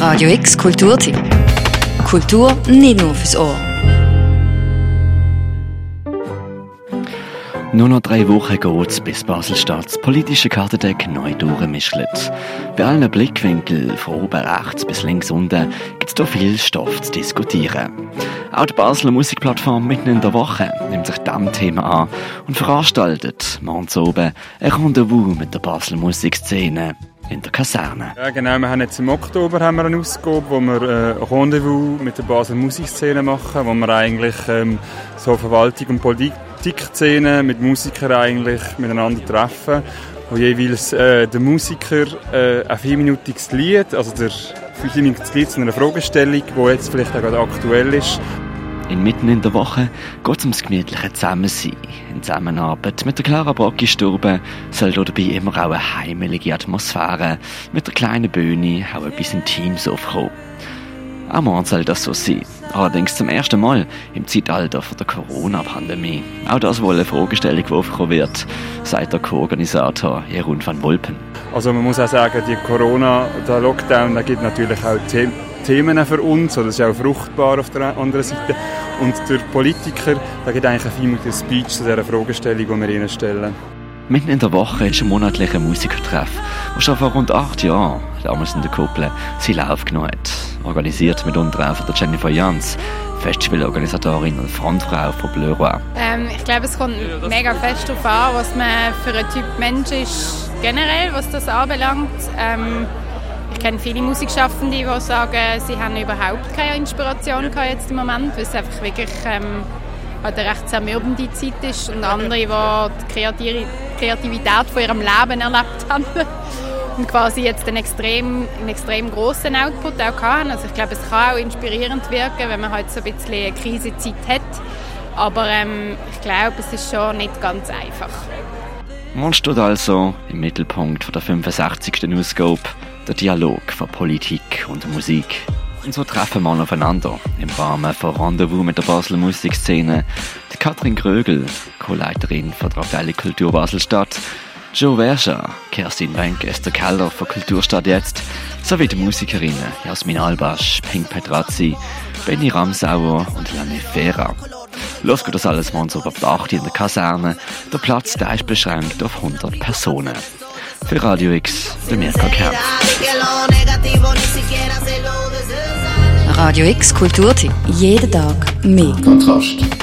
Radio X Kulturtipp. Kultur nicht nur fürs Ohr. Nur noch drei Wochen geht's, bis Basel-Stadt das politische Kartendeck neu durchmischelt. Bei allen Blickwinkeln, von oben rechts bis links unten, gibt's da viel Stoff zu diskutieren. Auch die Basler Musikplattform mitten in der Woche nimmt sich diesem Thema an und veranstaltet morgens oben ein Rendezvous mit der Basler Musikszene in der Kaserne. Ja, genau. Wir haben jetzt im Oktober haben wir eine Ausgabe, wo wir äh, ein Rendezvous mit der Basler Musikszene machen, wo wir eigentlich ähm, so Verwaltung und Politikszene mit Musikern eigentlich miteinander treffen, wo jeweils äh, der Musiker äh, ein vierminütiges Lied, also der vierminütiges Lied zu einer Fragestellung, die jetzt vielleicht auch gerade aktuell ist, Inmitten in der Woche geht es ums gemütliche Zusammensein. In Zusammenarbeit mit der Clara Brocki-Stube soll dabei immer auch eine heimelige Atmosphäre mit der kleinen Bühne auch etwas Intimes aufkommen. Auch morgen soll das so sein. Allerdings zum ersten Mal im Zeitalter der Corona-Pandemie. Auch das wohl eine Fragestellung, die aufkommen wird, sagt der Co-Organisator Jeroen van Wolpen. Also man muss auch sagen, die Corona, der Lockdown, der gibt natürlich auch Themen Themen für uns, oder das ist auch fruchtbar auf der anderen Seite. Und der Politiker, der gibt eigentlich viel Speech zu dieser Fragestellung, die wir ihnen stellen. Mitten in der Woche ist ein monatlicher Musikertreff, der schon vor rund acht Jahren, damals in der Kuppel, seinen Lauf genommen hat. Organisiert mit unter von der Jennifer Jans, Festivalorganisatorin und Frontfrau von Bleuroy. Ähm, ich glaube, es kommt mega fest darauf an, was man für ein Typ Mensch ist, generell, was das anbelangt. Ähm, kenne viele Musikschaffende, die sagen, sie haben überhaupt keine Inspiration gehabt jetzt im Moment, weil es einfach wirklich ähm, eine recht zermürbende Zeit ist und andere, die die Kreativität von ihrem Leben erlebt haben und quasi jetzt einen extrem, einen extrem grossen Output auch haben. Also ich glaube, es kann auch inspirierend wirken, wenn man halt so ein bisschen eine Krisenzeit hat. Aber ähm, ich glaube, es ist schon nicht ganz einfach. Man steht also im Mittelpunkt der 65. Ausgabe der Dialog von Politik und Musik. Und so treffen wir aufeinander im Rahmen von Rendezvous mit der Basler Musikszene. Die Katrin Grögel, Co-Leiterin von der Abteilung Kultur Baselstadt, Joe Verscha, Kerstin Wenk, Esther Keller von Kulturstadt jetzt, sowie die Musikerinnen Jasmin Albasch, Pink Petrazzi, Benny Ramsauer und Janne Fera. Los geht das alles morgens ab 8 in der Kaserne. Der Platz der ist beschränkt auf 100 Personen. Für Radio X, der Mirka Kern. Radio X Kulturtipp. Jeden Tag mehr. Kontrast.